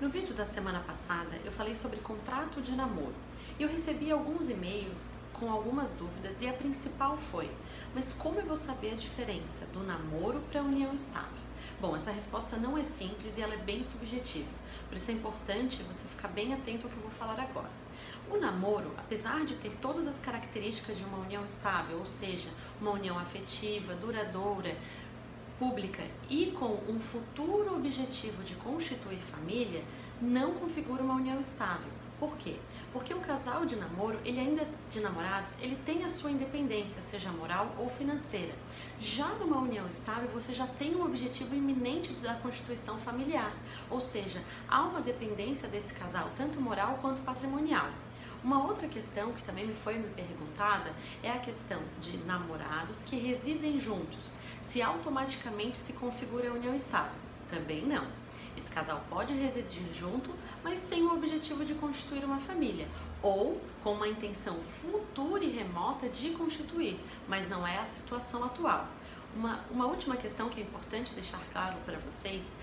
No vídeo da semana passada eu falei sobre contrato de namoro eu recebi alguns e-mails com algumas dúvidas e a principal foi: mas como eu vou saber a diferença do namoro para a união estável? Bom, essa resposta não é simples e ela é bem subjetiva, por isso é importante você ficar bem atento ao que eu vou falar agora. O namoro, apesar de ter todas as características de uma união estável, ou seja, uma união afetiva, duradoura, pública e com um futuro objetivo de constituir família, não configura uma união estável. Por quê? Porque o casal de namoro, ele ainda de namorados, ele tem a sua independência, seja moral ou financeira. Já numa união estável, você já tem um objetivo iminente da constituição familiar, ou seja, há uma dependência desse casal, tanto moral quanto patrimonial. Uma outra questão que também me foi me perguntada é a questão de namorados que residem juntos. Se automaticamente se configura a união estável? Também não. Esse casal pode residir junto, mas sem o objetivo de constituir uma família, ou com uma intenção futura e remota de constituir, mas não é a situação atual. Uma, uma última questão que é importante deixar claro para vocês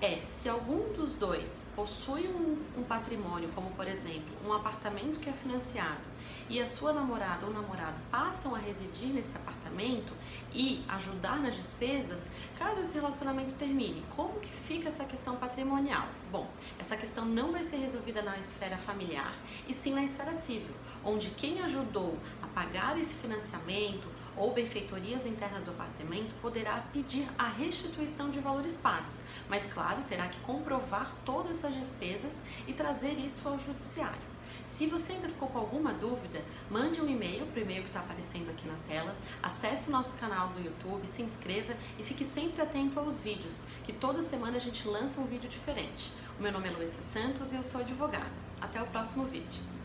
é se algum dos dois possui um, um, patrimônio, como por exemplo um apartamento que é financiado, e a sua namorada ou namorado passam a residir nesse apartamento e ajudar nas despesas, caso esse relacionamento termine, como que fica essa questão patrimonial? Bom, essa questão não vai ser resolvida na esfera familiar e sim na esfera civil, onde quem ajudou a pagar esse financiamento ou benfeitorias internas do apartamento poderá pedir a restituição de valores pagos, mas claro, terá que comprovar todas essas despesas e trazer isso ao judiciário. Se você ainda ficou com alguma dúvida, mande um e-mail para o e-mail que está aparecendo aqui na tela, acesse o nosso canal do YouTube, se inscreva e fique sempre atento aos vídeos, que toda semana a gente lança um vídeo diferente. O meu nome é Luísa Santos e eu sou advogada. Até o próximo vídeo.